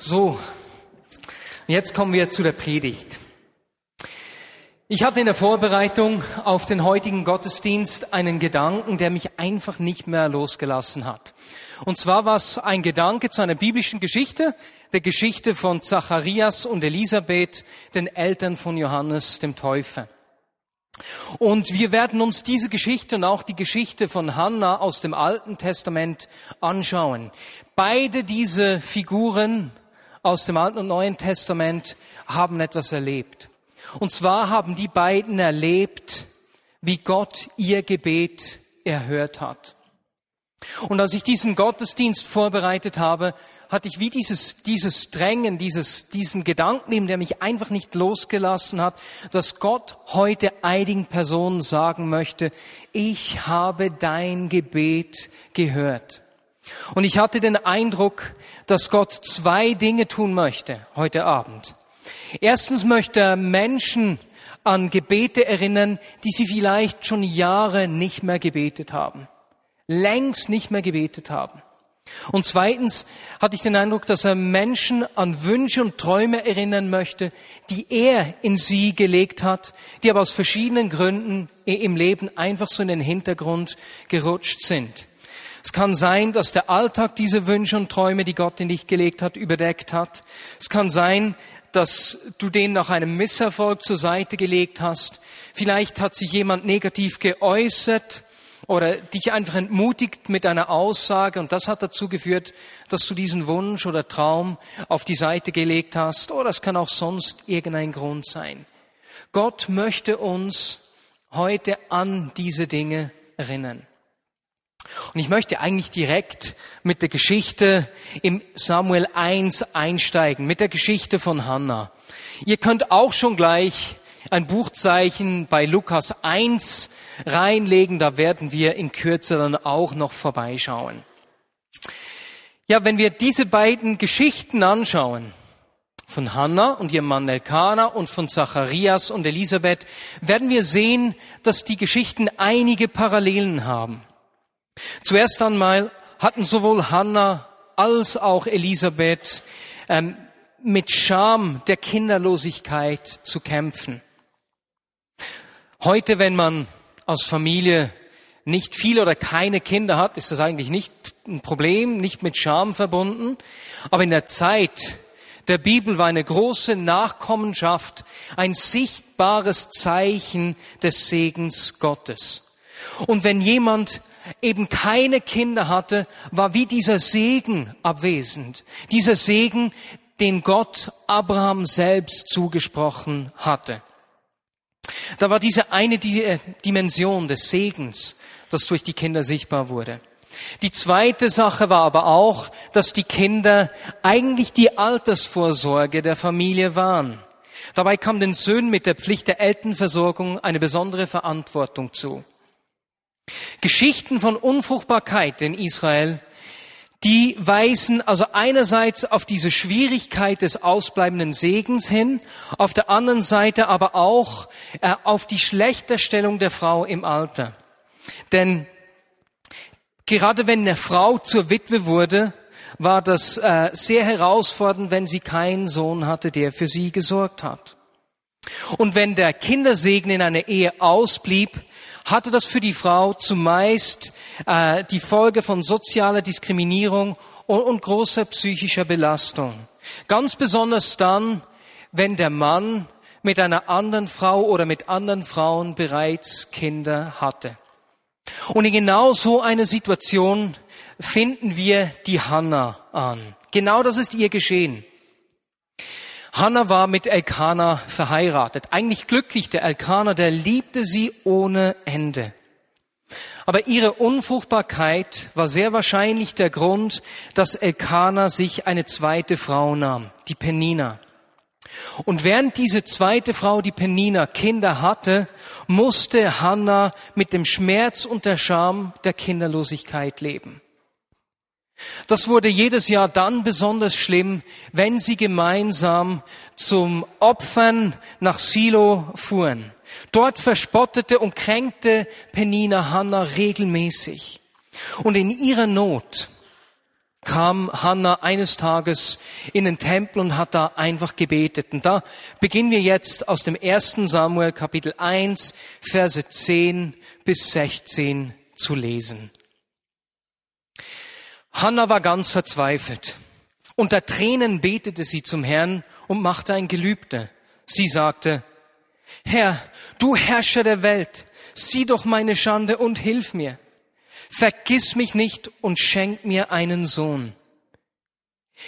So, jetzt kommen wir zu der Predigt. Ich hatte in der Vorbereitung auf den heutigen Gottesdienst einen Gedanken, der mich einfach nicht mehr losgelassen hat. Und zwar war es ein Gedanke zu einer biblischen Geschichte, der Geschichte von Zacharias und Elisabeth, den Eltern von Johannes dem Täufer. Und wir werden uns diese Geschichte und auch die Geschichte von Hannah aus dem Alten Testament anschauen. Beide diese Figuren aus dem Alten und Neuen Testament haben etwas erlebt. Und zwar haben die beiden erlebt, wie Gott ihr Gebet erhört hat. Und als ich diesen Gottesdienst vorbereitet habe, hatte ich wie dieses, dieses Drängen, dieses, diesen Gedanken, der mich einfach nicht losgelassen hat, dass Gott heute einigen Personen sagen möchte, ich habe dein Gebet gehört. Und ich hatte den Eindruck, dass Gott zwei Dinge tun möchte heute Abend. Erstens möchte er Menschen an Gebete erinnern, die sie vielleicht schon Jahre nicht mehr gebetet haben. Längst nicht mehr gebetet haben. Und zweitens hatte ich den Eindruck, dass er Menschen an Wünsche und Träume erinnern möchte, die er in sie gelegt hat, die aber aus verschiedenen Gründen im Leben einfach so in den Hintergrund gerutscht sind. Es kann sein, dass der Alltag diese Wünsche und Träume, die Gott in dich gelegt hat, überdeckt hat. Es kann sein, dass du den nach einem Misserfolg zur Seite gelegt hast. Vielleicht hat sich jemand negativ geäußert oder dich einfach entmutigt mit einer Aussage und das hat dazu geführt, dass du diesen Wunsch oder Traum auf die Seite gelegt hast oder es kann auch sonst irgendein Grund sein. Gott möchte uns heute an diese Dinge erinnern. Und ich möchte eigentlich direkt mit der Geschichte im Samuel 1 einsteigen, mit der Geschichte von Hannah. Ihr könnt auch schon gleich ein Buchzeichen bei Lukas 1 reinlegen, da werden wir in Kürze dann auch noch vorbeischauen. Ja, wenn wir diese beiden Geschichten anschauen, von Hannah und ihrem Mann Elkanah und von Zacharias und Elisabeth, werden wir sehen, dass die Geschichten einige Parallelen haben. Zuerst einmal hatten sowohl Hannah als auch Elisabeth ähm, mit Scham der Kinderlosigkeit zu kämpfen. Heute, wenn man als Familie nicht viel oder keine Kinder hat, ist das eigentlich nicht ein Problem, nicht mit Scham verbunden. Aber in der Zeit der Bibel war eine große Nachkommenschaft ein sichtbares Zeichen des Segens Gottes. Und wenn jemand eben keine Kinder hatte, war wie dieser Segen abwesend. Dieser Segen, den Gott Abraham selbst zugesprochen hatte. Da war diese eine äh, Dimension des Segens, das durch die Kinder sichtbar wurde. Die zweite Sache war aber auch, dass die Kinder eigentlich die Altersvorsorge der Familie waren. Dabei kam den Söhnen mit der Pflicht der Elternversorgung eine besondere Verantwortung zu. Geschichten von Unfruchtbarkeit in Israel, die weisen also einerseits auf diese Schwierigkeit des ausbleibenden Segens hin, auf der anderen Seite aber auch äh, auf die Schlechterstellung der Frau im Alter. Denn gerade wenn eine Frau zur Witwe wurde, war das äh, sehr herausfordernd, wenn sie keinen Sohn hatte, der für sie gesorgt hat. Und wenn der Kindersegen in einer Ehe ausblieb, hatte das für die Frau zumeist äh, die Folge von sozialer Diskriminierung und, und großer psychischer Belastung. Ganz besonders dann, wenn der Mann mit einer anderen Frau oder mit anderen Frauen bereits Kinder hatte. Und in genau so einer Situation finden wir die Hanna an. Genau das ist ihr geschehen. Hannah war mit Elkanah verheiratet. Eigentlich glücklich, der Elkanah, der liebte sie ohne Ende. Aber ihre Unfruchtbarkeit war sehr wahrscheinlich der Grund, dass Elkanah sich eine zweite Frau nahm, die Penina. Und während diese zweite Frau, die Penina, Kinder hatte, musste Hannah mit dem Schmerz und der Scham der Kinderlosigkeit leben. Das wurde jedes Jahr dann besonders schlimm, wenn sie gemeinsam zum Opfern nach Silo fuhren. Dort verspottete und kränkte Penina Hannah regelmäßig. Und in ihrer Not kam Hannah eines Tages in den Tempel und hat da einfach gebetet. Und da beginnen wir jetzt aus dem ersten Samuel Kapitel 1, Verse 10 bis 16 zu lesen. Hannah war ganz verzweifelt. Unter Tränen betete sie zum Herrn und machte ein Gelübde. Sie sagte, Herr, du Herrscher der Welt, sieh doch meine Schande und hilf mir. Vergiss mich nicht und schenk mir einen Sohn.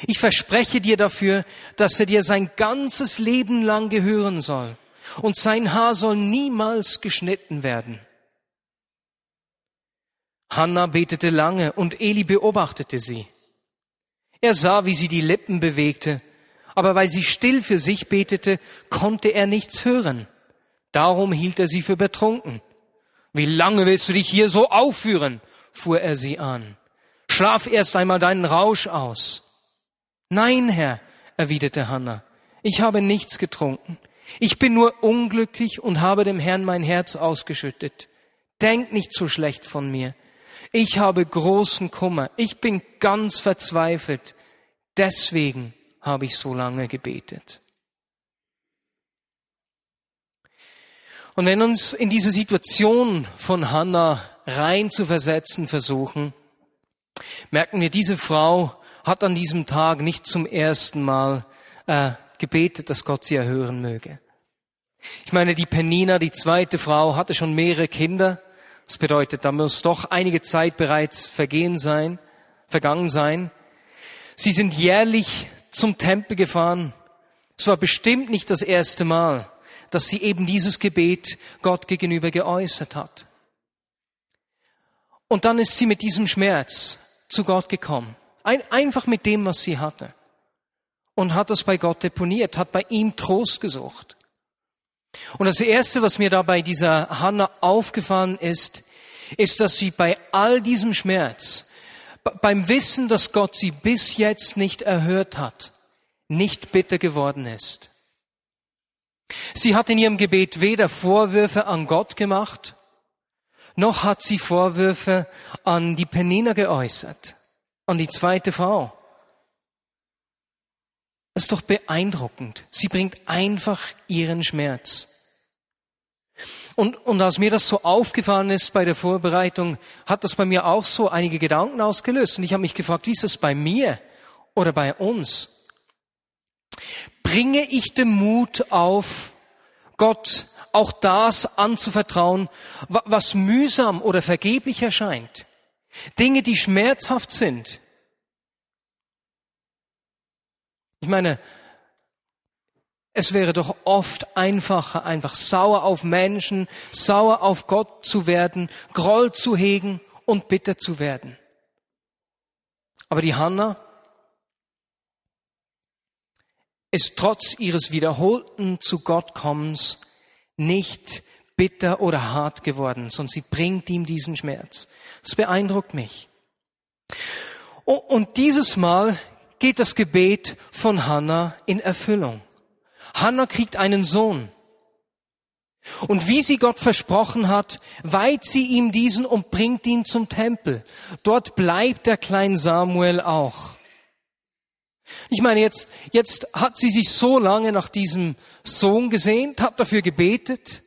Ich verspreche dir dafür, dass er dir sein ganzes Leben lang gehören soll und sein Haar soll niemals geschnitten werden. Hannah betete lange und Eli beobachtete sie. Er sah, wie sie die Lippen bewegte, aber weil sie still für sich betete, konnte er nichts hören. Darum hielt er sie für betrunken. Wie lange willst du dich hier so aufführen? fuhr er sie an. Schlaf erst einmal deinen Rausch aus. Nein, Herr, erwiderte Hannah, ich habe nichts getrunken. Ich bin nur unglücklich und habe dem Herrn mein Herz ausgeschüttet. Denk nicht so schlecht von mir. Ich habe großen Kummer. Ich bin ganz verzweifelt. Deswegen habe ich so lange gebetet. Und wenn uns in diese Situation von Hannah rein zu versetzen versuchen, merken wir, diese Frau hat an diesem Tag nicht zum ersten Mal äh, gebetet, dass Gott sie erhören möge. Ich meine, die Penina, die zweite Frau, hatte schon mehrere Kinder. Das bedeutet, da muss doch einige Zeit bereits vergehen sein, vergangen sein. Sie sind jährlich zum Tempel gefahren. Es war bestimmt nicht das erste Mal, dass sie eben dieses Gebet Gott gegenüber geäußert hat. Und dann ist sie mit diesem Schmerz zu Gott gekommen. Ein, einfach mit dem, was sie hatte. Und hat das bei Gott deponiert, hat bei ihm Trost gesucht. Und das Erste, was mir da bei dieser Hanna aufgefallen ist, ist, dass sie bei all diesem Schmerz, beim Wissen, dass Gott sie bis jetzt nicht erhört hat, nicht bitter geworden ist. Sie hat in ihrem Gebet weder Vorwürfe an Gott gemacht, noch hat sie Vorwürfe an die Penina geäußert, an die zweite Frau. Das ist doch beeindruckend. Sie bringt einfach ihren Schmerz. Und, und als mir das so aufgefallen ist bei der Vorbereitung, hat das bei mir auch so einige Gedanken ausgelöst. Und ich habe mich gefragt, wie ist das bei mir oder bei uns? Bringe ich den Mut auf, Gott auch das anzuvertrauen, was mühsam oder vergeblich erscheint. Dinge, die schmerzhaft sind. Ich meine, es wäre doch oft einfacher, einfach sauer auf Menschen, sauer auf Gott zu werden, Groll zu hegen und bitter zu werden. Aber die Hanna ist trotz ihres wiederholten zu Gott kommens nicht bitter oder hart geworden, sondern sie bringt ihm diesen Schmerz. Das beeindruckt mich. Und dieses Mal geht das Gebet von Hannah in Erfüllung. Hannah kriegt einen Sohn. Und wie sie Gott versprochen hat, weiht sie ihm diesen und bringt ihn zum Tempel. Dort bleibt der kleine Samuel auch. Ich meine, jetzt, jetzt hat sie sich so lange nach diesem Sohn gesehnt, hat dafür gebetet.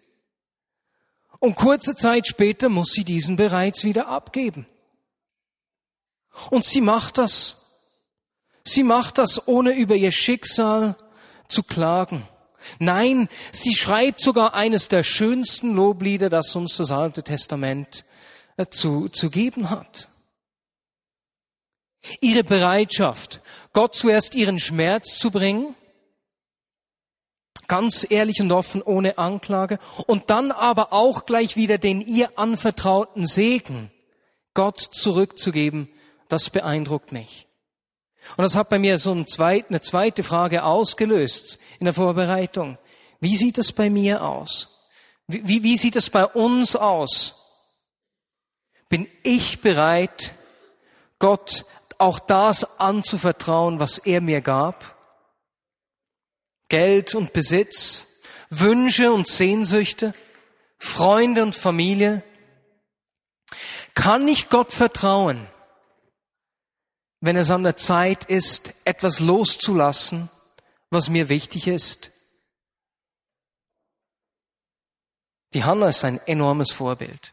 Und kurze Zeit später muss sie diesen bereits wieder abgeben. Und sie macht das. Sie macht das, ohne über ihr Schicksal zu klagen. Nein, sie schreibt sogar eines der schönsten Loblieder, das uns das Alte Testament äh, zu, zu geben hat. Ihre Bereitschaft, Gott zuerst ihren Schmerz zu bringen, ganz ehrlich und offen, ohne Anklage, und dann aber auch gleich wieder den ihr anvertrauten Segen Gott zurückzugeben, das beeindruckt mich. Und das hat bei mir so eine zweite Frage ausgelöst in der Vorbereitung. Wie sieht es bei mir aus? Wie, wie sieht es bei uns aus? Bin ich bereit, Gott auch das anzuvertrauen, was er mir gab? Geld und Besitz, Wünsche und Sehnsüchte, Freunde und Familie? Kann ich Gott vertrauen, wenn es an der Zeit ist, etwas loszulassen, was mir wichtig ist. Die Hannah ist ein enormes Vorbild.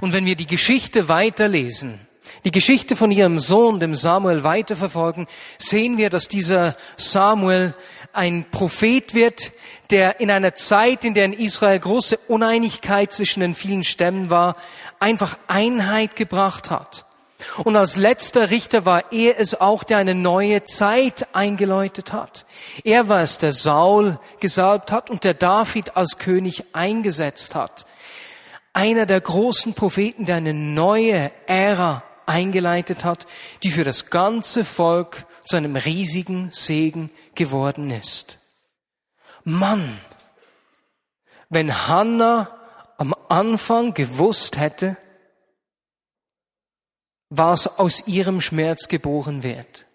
Und wenn wir die Geschichte weiterlesen, die Geschichte von ihrem Sohn, dem Samuel, weiterverfolgen, sehen wir, dass dieser Samuel ein Prophet wird, der in einer Zeit, in der in Israel große Uneinigkeit zwischen den vielen Stämmen war, einfach Einheit gebracht hat. Und als letzter Richter war er es auch, der eine neue Zeit eingeläutet hat. Er war es, der Saul gesalbt hat und der David als König eingesetzt hat. Einer der großen Propheten, der eine neue Ära eingeleitet hat, die für das ganze Volk zu einem riesigen Segen geworden ist. Mann, wenn Hannah am Anfang gewusst hätte, was aus ihrem Schmerz geboren wird.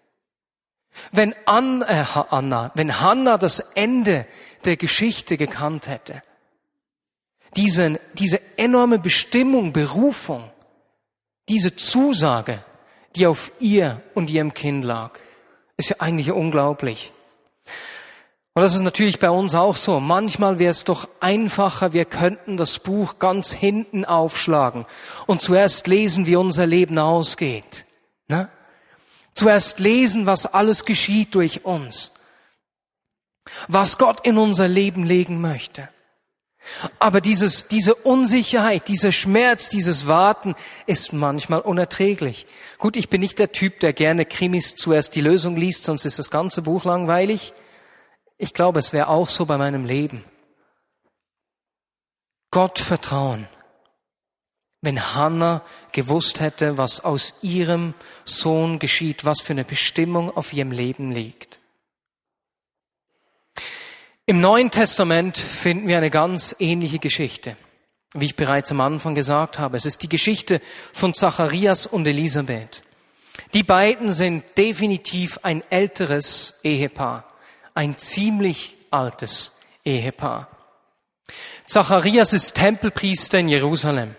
Wenn Anna, äh, Anna, wenn Hannah das Ende der Geschichte gekannt hätte, diese, diese enorme Bestimmung, Berufung, diese Zusage, die auf ihr und ihrem Kind lag, ist ja eigentlich unglaublich. Und das ist natürlich bei uns auch so. Manchmal wäre es doch einfacher, wir könnten das Buch ganz hinten aufschlagen und zuerst lesen, wie unser Leben ausgeht. Ne? Zuerst lesen, was alles geschieht durch uns. Was Gott in unser Leben legen möchte. Aber dieses, diese Unsicherheit, dieser Schmerz, dieses Warten ist manchmal unerträglich. Gut, ich bin nicht der Typ, der gerne Krimis zuerst die Lösung liest, sonst ist das ganze Buch langweilig. Ich glaube, es wäre auch so bei meinem Leben. Gott vertrauen. Wenn Hannah gewusst hätte, was aus ihrem Sohn geschieht, was für eine Bestimmung auf ihrem Leben liegt. Im Neuen Testament finden wir eine ganz ähnliche Geschichte, wie ich bereits am Anfang gesagt habe. Es ist die Geschichte von Zacharias und Elisabeth. Die beiden sind definitiv ein älteres Ehepaar, ein ziemlich altes Ehepaar. Zacharias ist Tempelpriester in Jerusalem.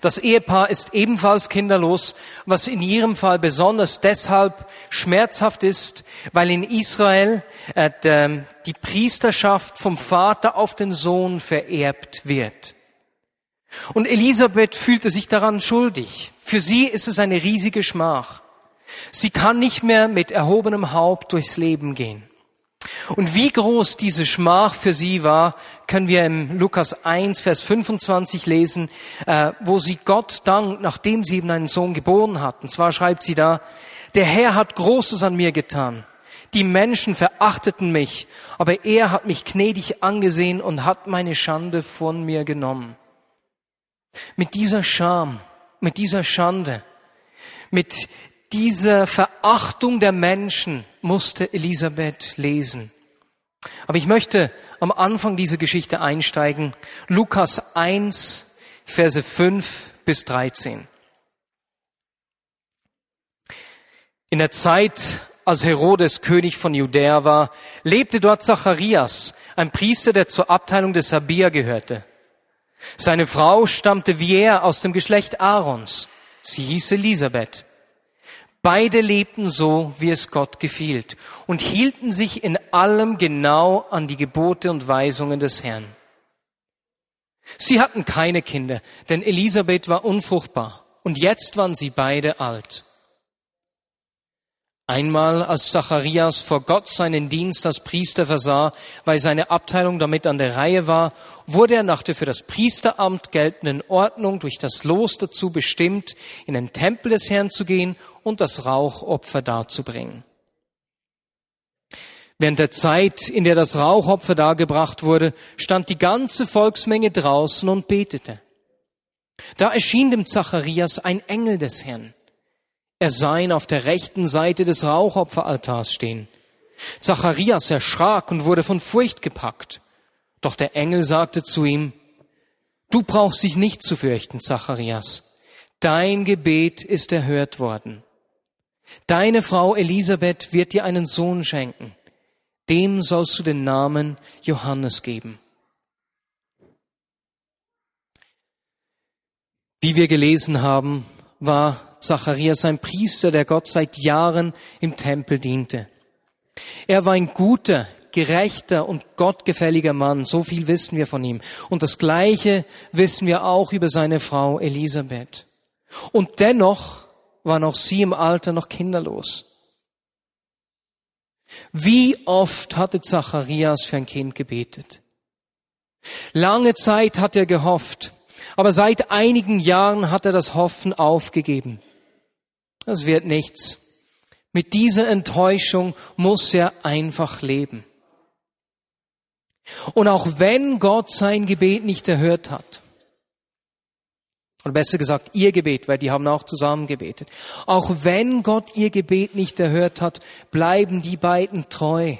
Das Ehepaar ist ebenfalls kinderlos, was in ihrem Fall besonders deshalb schmerzhaft ist, weil in Israel äh, die Priesterschaft vom Vater auf den Sohn vererbt wird. Und Elisabeth fühlte sich daran schuldig. Für sie ist es eine riesige Schmach. Sie kann nicht mehr mit erhobenem Haupt durchs Leben gehen. Und wie groß diese Schmach für sie war, können wir im Lukas 1, Vers 25 lesen, äh, wo sie Gott dankt, nachdem sie eben einen Sohn geboren hat. Und zwar schreibt sie da, der Herr hat Großes an mir getan. Die Menschen verachteten mich, aber er hat mich gnädig angesehen und hat meine Schande von mir genommen. Mit dieser Scham, mit dieser Schande, mit dieser Verachtung der Menschen musste Elisabeth lesen. Aber ich möchte am Anfang dieser Geschichte einsteigen. Lukas 1, Verse 5 bis 13. In der Zeit, als Herodes König von Judäa war, lebte dort Zacharias, ein Priester, der zur Abteilung des Sabia gehörte. Seine Frau stammte wie er aus dem Geschlecht Aarons. Sie hieß Elisabeth. Beide lebten so, wie es Gott gefiel und hielten sich in allem genau an die Gebote und Weisungen des Herrn. Sie hatten keine Kinder, denn Elisabeth war unfruchtbar und jetzt waren sie beide alt. Einmal, als Zacharias vor Gott seinen Dienst als Priester versah, weil seine Abteilung damit an der Reihe war, wurde er nach der für das Priesteramt geltenden Ordnung durch das Los dazu bestimmt, in den Tempel des Herrn zu gehen und das Rauchopfer darzubringen. Während der Zeit, in der das Rauchopfer dargebracht wurde, stand die ganze Volksmenge draußen und betete. Da erschien dem Zacharias ein Engel des Herrn. Er sah ihn auf der rechten Seite des Rauchopferaltars stehen. Zacharias erschrak und wurde von Furcht gepackt. Doch der Engel sagte zu ihm, Du brauchst dich nicht zu fürchten, Zacharias. Dein Gebet ist erhört worden. Deine Frau Elisabeth wird dir einen Sohn schenken. Dem sollst du den Namen Johannes geben. Wie wir gelesen haben, war Zacharias ein Priester, der Gott seit Jahren im Tempel diente. Er war ein guter, gerechter und gottgefälliger Mann. So viel wissen wir von ihm. Und das Gleiche wissen wir auch über seine Frau Elisabeth. Und dennoch waren auch sie im Alter noch kinderlos. Wie oft hatte Zacharias für ein Kind gebetet? Lange Zeit hat er gehofft, aber seit einigen Jahren hat er das Hoffen aufgegeben. Das wird nichts. Mit dieser Enttäuschung muss er einfach leben. Und auch wenn Gott sein Gebet nicht erhört hat, oder besser gesagt ihr Gebet, weil die haben auch zusammen gebetet, auch wenn Gott ihr Gebet nicht erhört hat, bleiben die beiden treu.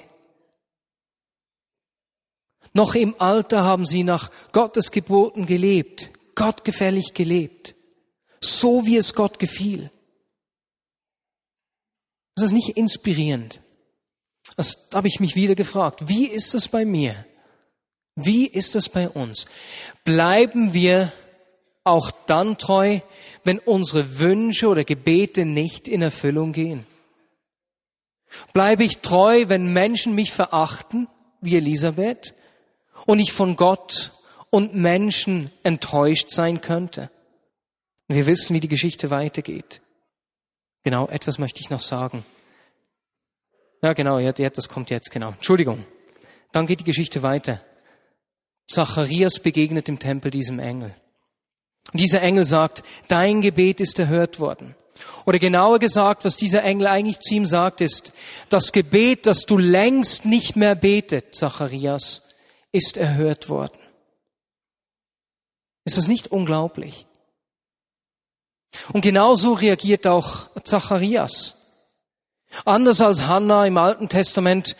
Noch im Alter haben sie nach Gottes Geboten gelebt, gottgefällig gelebt, so wie es Gott gefiel. Das ist nicht inspirierend. Das habe ich mich wieder gefragt. Wie ist es bei mir? Wie ist es bei uns? Bleiben wir auch dann treu, wenn unsere Wünsche oder Gebete nicht in Erfüllung gehen? Bleibe ich treu, wenn Menschen mich verachten, wie Elisabeth, und ich von Gott und Menschen enttäuscht sein könnte? wir wissen, wie die Geschichte weitergeht. Genau, etwas möchte ich noch sagen. Ja, genau, das kommt jetzt, genau. Entschuldigung. Dann geht die Geschichte weiter. Zacharias begegnet im Tempel diesem Engel. Und dieser Engel sagt, dein Gebet ist erhört worden. Oder genauer gesagt, was dieser Engel eigentlich zu ihm sagt, ist, das Gebet, das du längst nicht mehr betet, Zacharias, ist erhört worden. Ist das nicht unglaublich? Und genauso reagiert auch Zacharias. Anders als Hannah im Alten Testament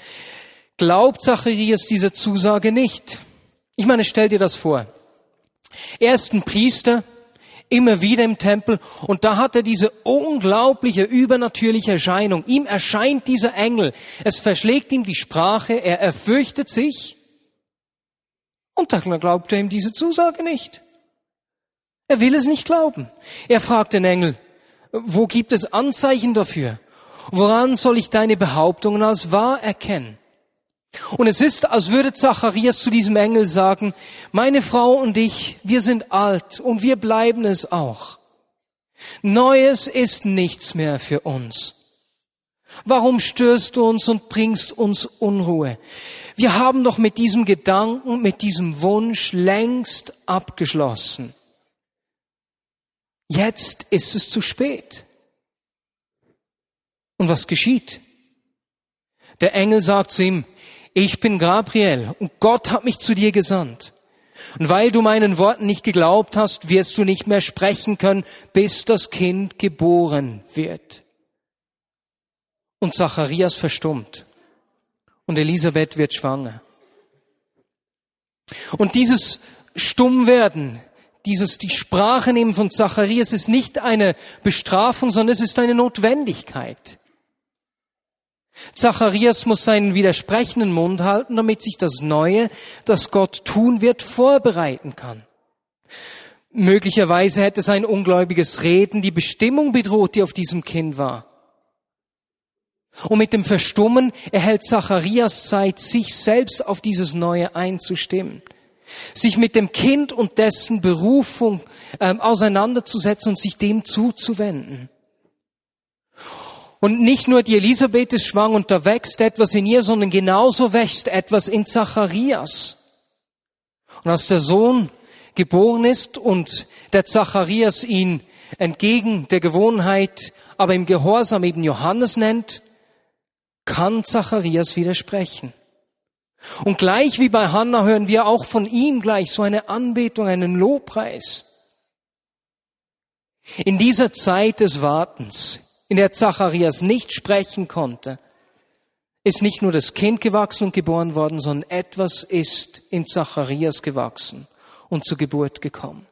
glaubt Zacharias diese Zusage nicht. Ich meine, stell dir das vor. Er ist ein Priester, immer wieder im Tempel, und da hat er diese unglaubliche, übernatürliche Erscheinung. Ihm erscheint dieser Engel. Es verschlägt ihm die Sprache, er erfürchtet sich, und dann glaubt er ihm diese Zusage nicht. Er will es nicht glauben. Er fragt den Engel, wo gibt es Anzeichen dafür? Woran soll ich deine Behauptungen als wahr erkennen? Und es ist, als würde Zacharias zu diesem Engel sagen, meine Frau und ich, wir sind alt und wir bleiben es auch. Neues ist nichts mehr für uns. Warum störst du uns und bringst uns Unruhe? Wir haben doch mit diesem Gedanken, mit diesem Wunsch längst abgeschlossen. Jetzt ist es zu spät. Und was geschieht? Der Engel sagt zu ihm, ich bin Gabriel und Gott hat mich zu dir gesandt. Und weil du meinen Worten nicht geglaubt hast, wirst du nicht mehr sprechen können, bis das Kind geboren wird. Und Zacharias verstummt. Und Elisabeth wird schwanger. Und dieses Stummwerden, dieses, die Sprache nehmen von Zacharias ist nicht eine Bestrafung, sondern es ist eine Notwendigkeit. Zacharias muss seinen widersprechenden Mund halten, damit sich das Neue, das Gott tun wird, vorbereiten kann. Möglicherweise hätte sein ungläubiges Reden die Bestimmung bedroht, die auf diesem Kind war. Und mit dem Verstummen erhält Zacharias Zeit, sich selbst auf dieses Neue einzustimmen, sich mit dem Kind und dessen Berufung ähm, auseinanderzusetzen und sich dem zuzuwenden. Und nicht nur die Elisabeth ist schwanger und da wächst etwas in ihr, sondern genauso wächst etwas in Zacharias. Und als der Sohn geboren ist und der Zacharias ihn entgegen der Gewohnheit, aber im Gehorsam eben Johannes nennt, kann Zacharias widersprechen. Und gleich wie bei Hannah hören wir auch von ihm gleich so eine Anbetung, einen Lobpreis. In dieser Zeit des Wartens, in der Zacharias nicht sprechen konnte, ist nicht nur das Kind gewachsen und geboren worden, sondern etwas ist in Zacharias gewachsen und zur Geburt gekommen.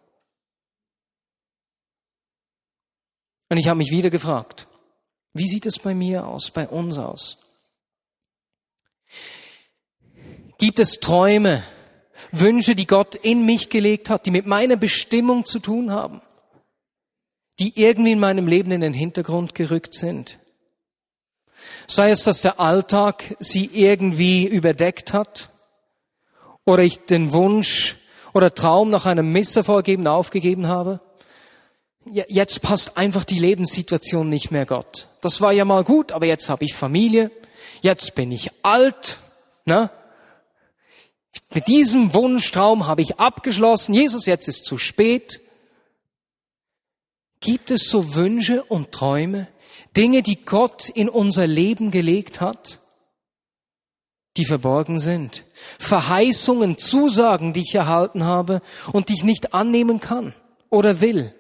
Und ich habe mich wieder gefragt, wie sieht es bei mir aus, bei uns aus? Gibt es Träume, Wünsche, die Gott in mich gelegt hat, die mit meiner Bestimmung zu tun haben? Die irgendwie in meinem Leben in den Hintergrund gerückt sind. Sei es, dass der Alltag sie irgendwie überdeckt hat oder ich den Wunsch oder Traum nach einem Misserfolg eben aufgegeben habe. Jetzt passt einfach die Lebenssituation nicht mehr Gott. Das war ja mal gut, aber jetzt habe ich Familie, jetzt bin ich alt. Ne? Mit diesem Wunschtraum habe ich abgeschlossen. Jesus, jetzt ist zu spät. Gibt es so Wünsche und Träume, Dinge, die Gott in unser Leben gelegt hat, die verborgen sind? Verheißungen, Zusagen, die ich erhalten habe und die ich nicht annehmen kann oder will?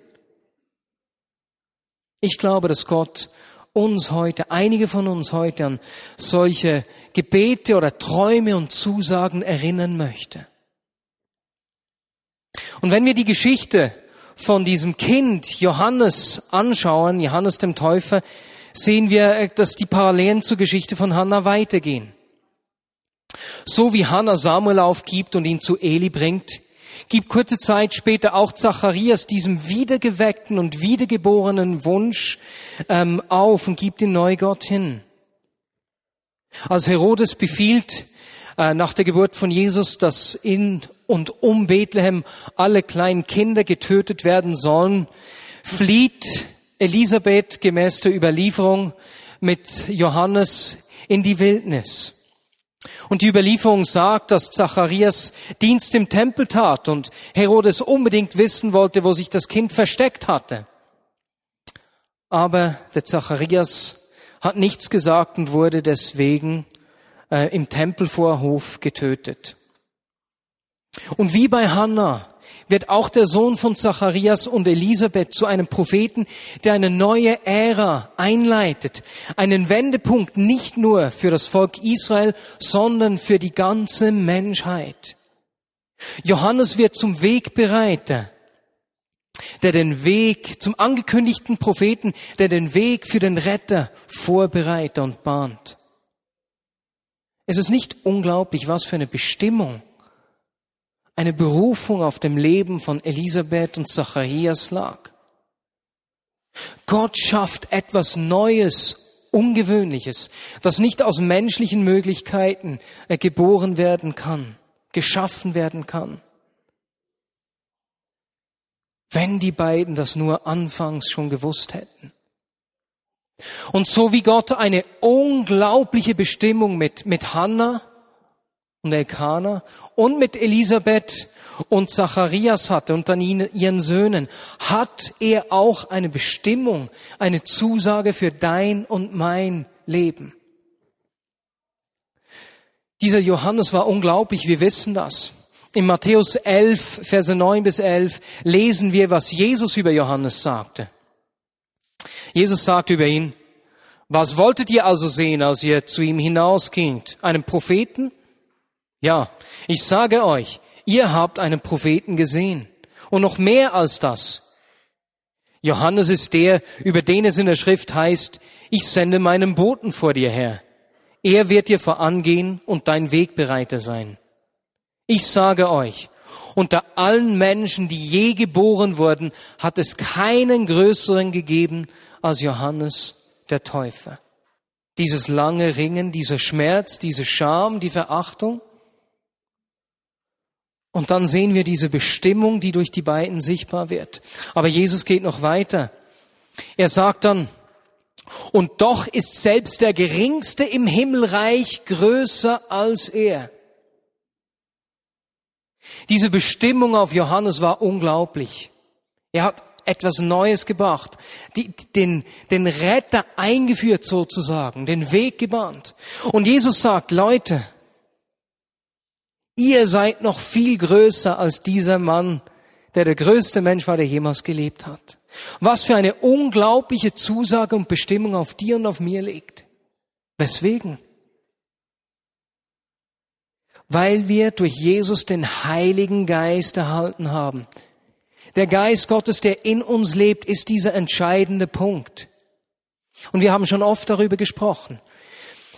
Ich glaube, dass Gott uns heute, einige von uns heute an solche Gebete oder Träume und Zusagen erinnern möchte. Und wenn wir die Geschichte von diesem Kind Johannes anschauen, Johannes dem Täufer, sehen wir, dass die Parallelen zur Geschichte von Hannah weitergehen. So wie Hannah Samuel aufgibt und ihn zu Eli bringt, gibt kurze Zeit später auch Zacharias diesem wiedergeweckten und wiedergeborenen Wunsch ähm, auf und gibt ihn neu Gott hin. Als Herodes befiehlt äh, nach der Geburt von Jesus, dass in und um Bethlehem alle kleinen Kinder getötet werden sollen, flieht Elisabeth gemäß der Überlieferung mit Johannes in die Wildnis. Und die Überlieferung sagt, dass Zacharias Dienst im Tempel tat und Herodes unbedingt wissen wollte, wo sich das Kind versteckt hatte. Aber der Zacharias hat nichts gesagt und wurde deswegen äh, im Tempelvorhof getötet. Und wie bei Hannah wird auch der Sohn von Zacharias und Elisabeth zu einem Propheten, der eine neue Ära einleitet, einen Wendepunkt nicht nur für das Volk Israel, sondern für die ganze Menschheit. Johannes wird zum Wegbereiter, der den Weg, zum angekündigten Propheten, der den Weg für den Retter vorbereitet und bahnt. Es ist nicht unglaublich, was für eine Bestimmung eine Berufung auf dem Leben von Elisabeth und Zacharias lag. Gott schafft etwas Neues, Ungewöhnliches, das nicht aus menschlichen Möglichkeiten äh, geboren werden kann, geschaffen werden kann. Wenn die beiden das nur anfangs schon gewusst hätten. Und so wie Gott eine unglaubliche Bestimmung mit, mit Hannah und Elkanah und mit Elisabeth und Zacharias hatte und dann ihren Söhnen, hat er auch eine Bestimmung, eine Zusage für dein und mein Leben. Dieser Johannes war unglaublich, wir wissen das. In Matthäus 11, Verse 9 bis 11 lesen wir, was Jesus über Johannes sagte. Jesus sagte über ihn, was wolltet ihr also sehen, als ihr zu ihm hinausgingt? Einen Propheten? Ja, ich sage euch, ihr habt einen Propheten gesehen. Und noch mehr als das. Johannes ist der, über den es in der Schrift heißt, ich sende meinen Boten vor dir her. Er wird dir vorangehen und dein Wegbereiter sein. Ich sage euch, unter allen Menschen, die je geboren wurden, hat es keinen größeren gegeben als Johannes der Täufer. Dieses lange Ringen, dieser Schmerz, diese Scham, die Verachtung, und dann sehen wir diese Bestimmung, die durch die beiden sichtbar wird. Aber Jesus geht noch weiter. Er sagt dann, und doch ist selbst der Geringste im Himmelreich größer als er. Diese Bestimmung auf Johannes war unglaublich. Er hat etwas Neues gebracht, die, den, den Retter eingeführt sozusagen, den Weg gebahnt. Und Jesus sagt, Leute, Ihr seid noch viel größer als dieser Mann, der der größte Mensch war, der jemals gelebt hat. Was für eine unglaubliche Zusage und Bestimmung auf dir und auf mir liegt. Weswegen? Weil wir durch Jesus den Heiligen Geist erhalten haben. Der Geist Gottes, der in uns lebt, ist dieser entscheidende Punkt. Und wir haben schon oft darüber gesprochen.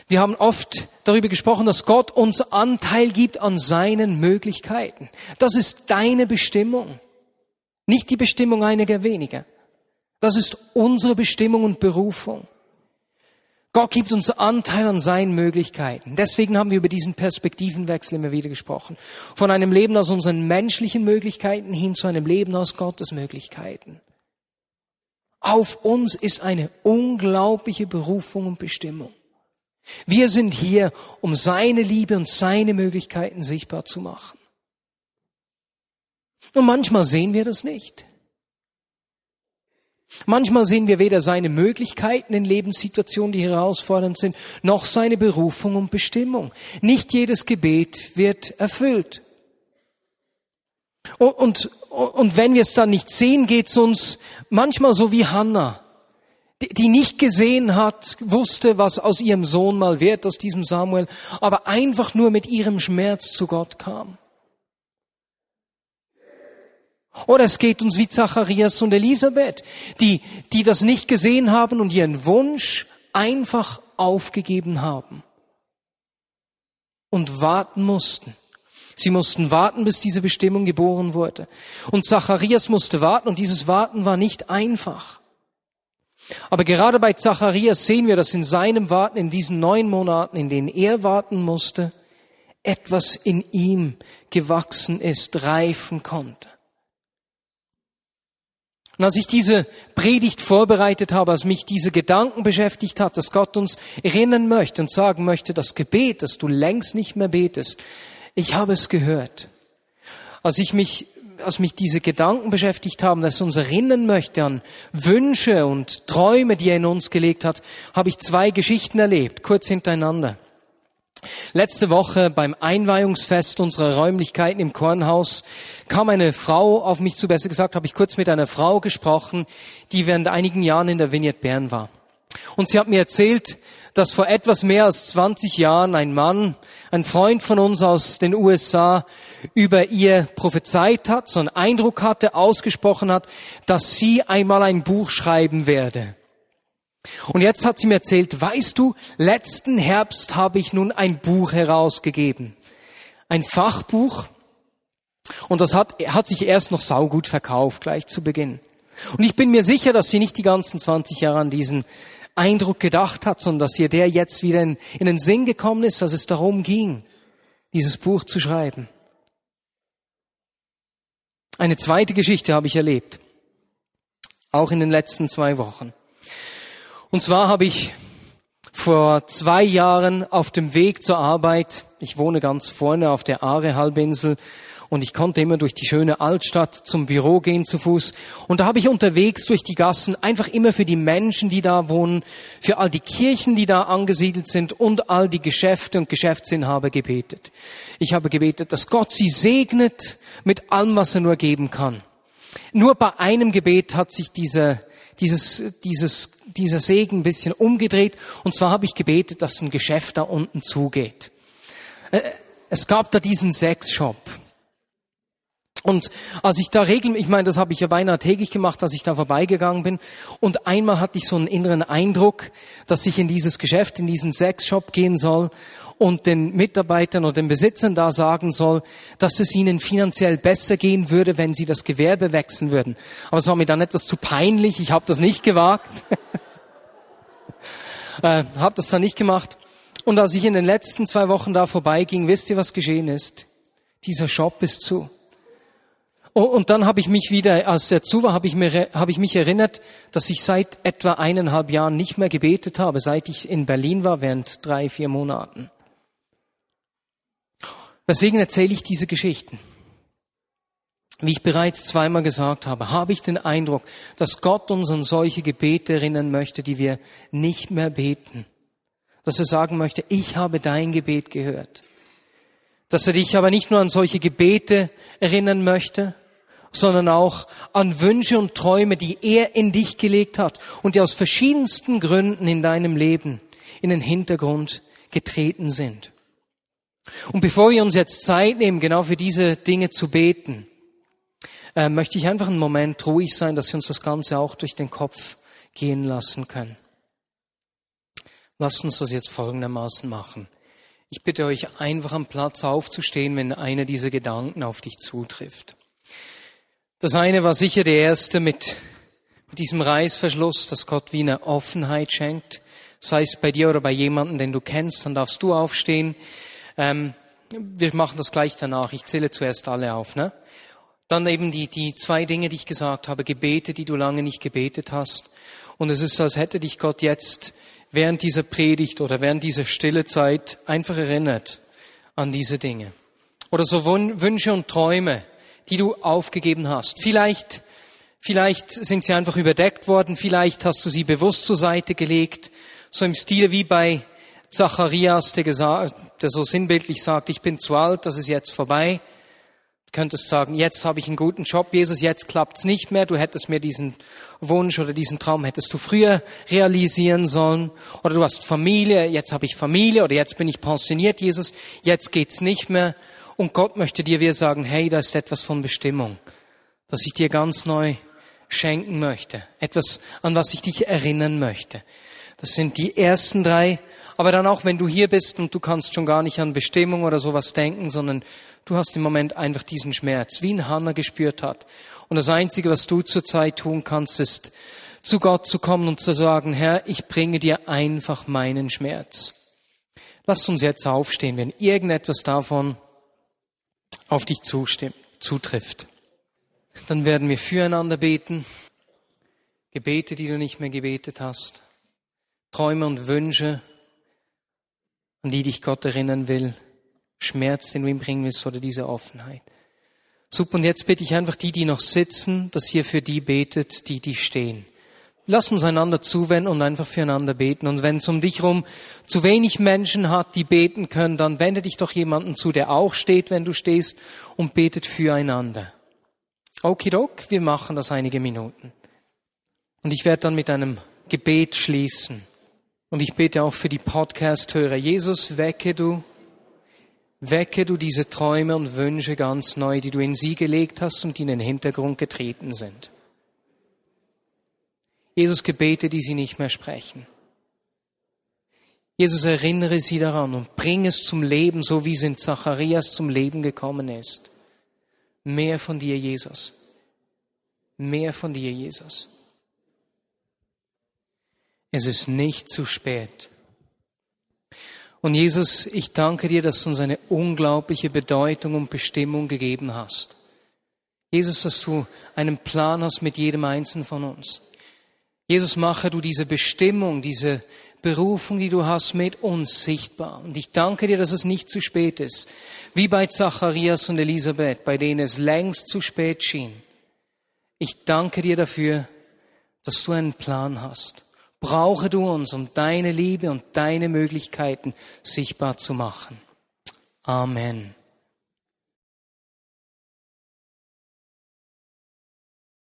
Wir haben oft darüber gesprochen, dass Gott uns Anteil gibt an seinen Möglichkeiten. Das ist deine Bestimmung, nicht die Bestimmung einiger weniger. Das ist unsere Bestimmung und Berufung. Gott gibt uns Anteil an seinen Möglichkeiten. Deswegen haben wir über diesen Perspektivenwechsel immer wieder gesprochen. Von einem Leben aus unseren menschlichen Möglichkeiten hin zu einem Leben aus Gottes Möglichkeiten. Auf uns ist eine unglaubliche Berufung und Bestimmung. Wir sind hier, um seine Liebe und seine Möglichkeiten sichtbar zu machen. Und manchmal sehen wir das nicht. Manchmal sehen wir weder seine Möglichkeiten in Lebenssituationen, die herausfordernd sind, noch seine Berufung und Bestimmung. Nicht jedes Gebet wird erfüllt. Und, und, und wenn wir es dann nicht sehen, geht es uns manchmal so wie Hannah, die, nicht gesehen hat, wusste, was aus ihrem Sohn mal wird, aus diesem Samuel, aber einfach nur mit ihrem Schmerz zu Gott kam. Oder es geht uns wie Zacharias und Elisabeth, die, die das nicht gesehen haben und ihren Wunsch einfach aufgegeben haben und warten mussten. Sie mussten warten, bis diese Bestimmung geboren wurde. Und Zacharias musste warten und dieses Warten war nicht einfach. Aber gerade bei Zacharias sehen wir, dass in seinem Warten, in diesen neun Monaten, in denen er warten musste, etwas in ihm gewachsen ist, reifen konnte. Und als ich diese Predigt vorbereitet habe, als mich diese Gedanken beschäftigt hat, dass Gott uns erinnern möchte und sagen möchte, das Gebet, das du längst nicht mehr betest, ich habe es gehört. Als ich mich, als mich diese Gedanken beschäftigt haben, dass uns erinnern möchte an Wünsche und Träume, die er in uns gelegt hat, habe ich zwei Geschichten erlebt, kurz hintereinander. Letzte Woche beim Einweihungsfest unserer Räumlichkeiten im Kornhaus kam eine Frau auf mich zu, besser gesagt habe ich kurz mit einer Frau gesprochen, die während einigen Jahren in der Vignette Bern war. Und sie hat mir erzählt, dass vor etwas mehr als 20 Jahren ein Mann, ein Freund von uns aus den USA, über ihr prophezeit hat, so einen Eindruck hatte, ausgesprochen hat, dass sie einmal ein Buch schreiben werde. Und jetzt hat sie mir erzählt, weißt du, letzten Herbst habe ich nun ein Buch herausgegeben. Ein Fachbuch. Und das hat, hat sich erst noch saugut verkauft, gleich zu Beginn. Und ich bin mir sicher, dass sie nicht die ganzen 20 Jahre an diesen Eindruck gedacht hat, sondern dass ihr der jetzt wieder in, in den Sinn gekommen ist, dass es darum ging, dieses Buch zu schreiben. Eine zweite Geschichte habe ich erlebt, auch in den letzten zwei Wochen. Und zwar habe ich vor zwei Jahren auf dem Weg zur Arbeit, ich wohne ganz vorne auf der Aare-Halbinsel, und ich konnte immer durch die schöne Altstadt zum Büro gehen zu Fuß. Und da habe ich unterwegs durch die Gassen einfach immer für die Menschen, die da wohnen, für all die Kirchen, die da angesiedelt sind und all die Geschäfte und Geschäftsinhaber gebetet. Ich habe gebetet, dass Gott sie segnet mit allem, was er nur geben kann. Nur bei einem Gebet hat sich diese, dieses, dieses dieser Segen ein bisschen umgedreht. Und zwar habe ich gebetet, dass ein Geschäft da unten zugeht. Äh, es gab da diesen Sexshop. Und als ich da regelmäßig, ich meine, das habe ich ja beinahe täglich gemacht, als ich da vorbeigegangen bin. Und einmal hatte ich so einen inneren Eindruck, dass ich in dieses Geschäft, in diesen Sexshop gehen soll und den Mitarbeitern oder den Besitzern da sagen soll, dass es ihnen finanziell besser gehen würde, wenn sie das Gewerbe wechseln würden. Aber es war mir dann etwas zu peinlich, ich habe das nicht gewagt. äh, habe das dann nicht gemacht. Und als ich in den letzten zwei Wochen da vorbeiging, wisst ihr, was geschehen ist? Dieser Shop ist zu. Und dann habe ich mich wieder, als der zu war, habe ich, mir, ich mich erinnert, dass ich seit etwa eineinhalb Jahren nicht mehr gebetet habe, seit ich in Berlin war, während drei, vier Monaten. Deswegen erzähle ich diese Geschichten. Wie ich bereits zweimal gesagt habe, habe ich den Eindruck, dass Gott uns an solche Gebete erinnern möchte, die wir nicht mehr beten. Dass er sagen möchte, ich habe dein Gebet gehört. Dass er dich aber nicht nur an solche Gebete erinnern möchte, sondern auch an Wünsche und Träume, die er in dich gelegt hat und die aus verschiedensten Gründen in deinem Leben in den Hintergrund getreten sind. Und bevor wir uns jetzt Zeit nehmen, genau für diese Dinge zu beten, äh, möchte ich einfach einen Moment ruhig sein, dass wir uns das Ganze auch durch den Kopf gehen lassen können. Lasst uns das jetzt folgendermaßen machen. Ich bitte euch einfach am Platz aufzustehen, wenn einer dieser Gedanken auf dich zutrifft. Das eine war sicher der erste mit, mit diesem Reißverschluss, dass Gott wie eine Offenheit schenkt. Sei es bei dir oder bei jemandem, den du kennst, dann darfst du aufstehen. Ähm, wir machen das gleich danach. Ich zähle zuerst alle auf. Ne? Dann eben die, die zwei Dinge, die ich gesagt habe, Gebete, die du lange nicht gebetet hast. Und es ist, als hätte dich Gott jetzt während dieser Predigt oder während dieser stille Zeit einfach erinnert an diese Dinge. Oder so Wünsche und Träume, die du aufgegeben hast. Vielleicht, vielleicht sind sie einfach überdeckt worden, vielleicht hast du sie bewusst zur Seite gelegt, so im Stil wie bei Zacharias, der, gesagt, der so sinnbildlich sagt, ich bin zu alt, das ist jetzt vorbei. Du könntest sagen, jetzt habe ich einen guten Job, Jesus, jetzt klappt's nicht mehr, du hättest mir diesen Wunsch oder diesen Traum hättest du früher realisieren sollen. Oder du hast Familie, jetzt habe ich Familie oder jetzt bin ich pensioniert, Jesus, jetzt geht's nicht mehr. Und Gott möchte dir wieder sagen, hey, da ist etwas von Bestimmung, das ich dir ganz neu schenken möchte. Etwas, an was ich dich erinnern möchte. Das sind die ersten drei. Aber dann auch, wenn du hier bist und du kannst schon gar nicht an Bestimmung oder sowas denken, sondern du hast im Moment einfach diesen Schmerz, wie ein Hannah gespürt hat. Und das Einzige, was du zurzeit tun kannst, ist, zu Gott zu kommen und zu sagen, Herr, ich bringe dir einfach meinen Schmerz. Lass uns jetzt aufstehen, wenn irgendetwas davon auf dich zutrifft. Dann werden wir füreinander beten. Gebete, die du nicht mehr gebetet hast. Träume und Wünsche, an die dich Gott erinnern will. Schmerz, den du ihm bringen willst, oder diese Offenheit. Super, und jetzt bitte ich einfach die, die noch sitzen, dass ihr für die betet, die, die stehen. Lass uns einander zuwenden und einfach füreinander beten. Und wenn es um dich herum zu wenig Menschen hat, die beten können, dann wende dich doch jemanden zu, der auch steht, wenn du stehst, und betet füreinander. Okidok, wir machen das einige Minuten. Und ich werde dann mit einem Gebet schließen. Und ich bete auch für die Podcast-Hörer. Jesus, wecke du, wecke du diese Träume und Wünsche ganz neu, die du in sie gelegt hast und die in den Hintergrund getreten sind. Jesus Gebete, die sie nicht mehr sprechen. Jesus erinnere sie daran und bring es zum Leben, so wie es in Zacharias zum Leben gekommen ist. Mehr von dir, Jesus. Mehr von dir, Jesus. Es ist nicht zu spät. Und Jesus, ich danke dir, dass du uns eine unglaubliche Bedeutung und Bestimmung gegeben hast. Jesus, dass du einen Plan hast mit jedem Einzelnen von uns. Jesus, mache du diese Bestimmung, diese Berufung, die du hast, mit uns sichtbar. Und ich danke dir, dass es nicht zu spät ist. Wie bei Zacharias und Elisabeth, bei denen es längst zu spät schien. Ich danke dir dafür, dass du einen Plan hast. Brauche du uns, um deine Liebe und deine Möglichkeiten sichtbar zu machen. Amen.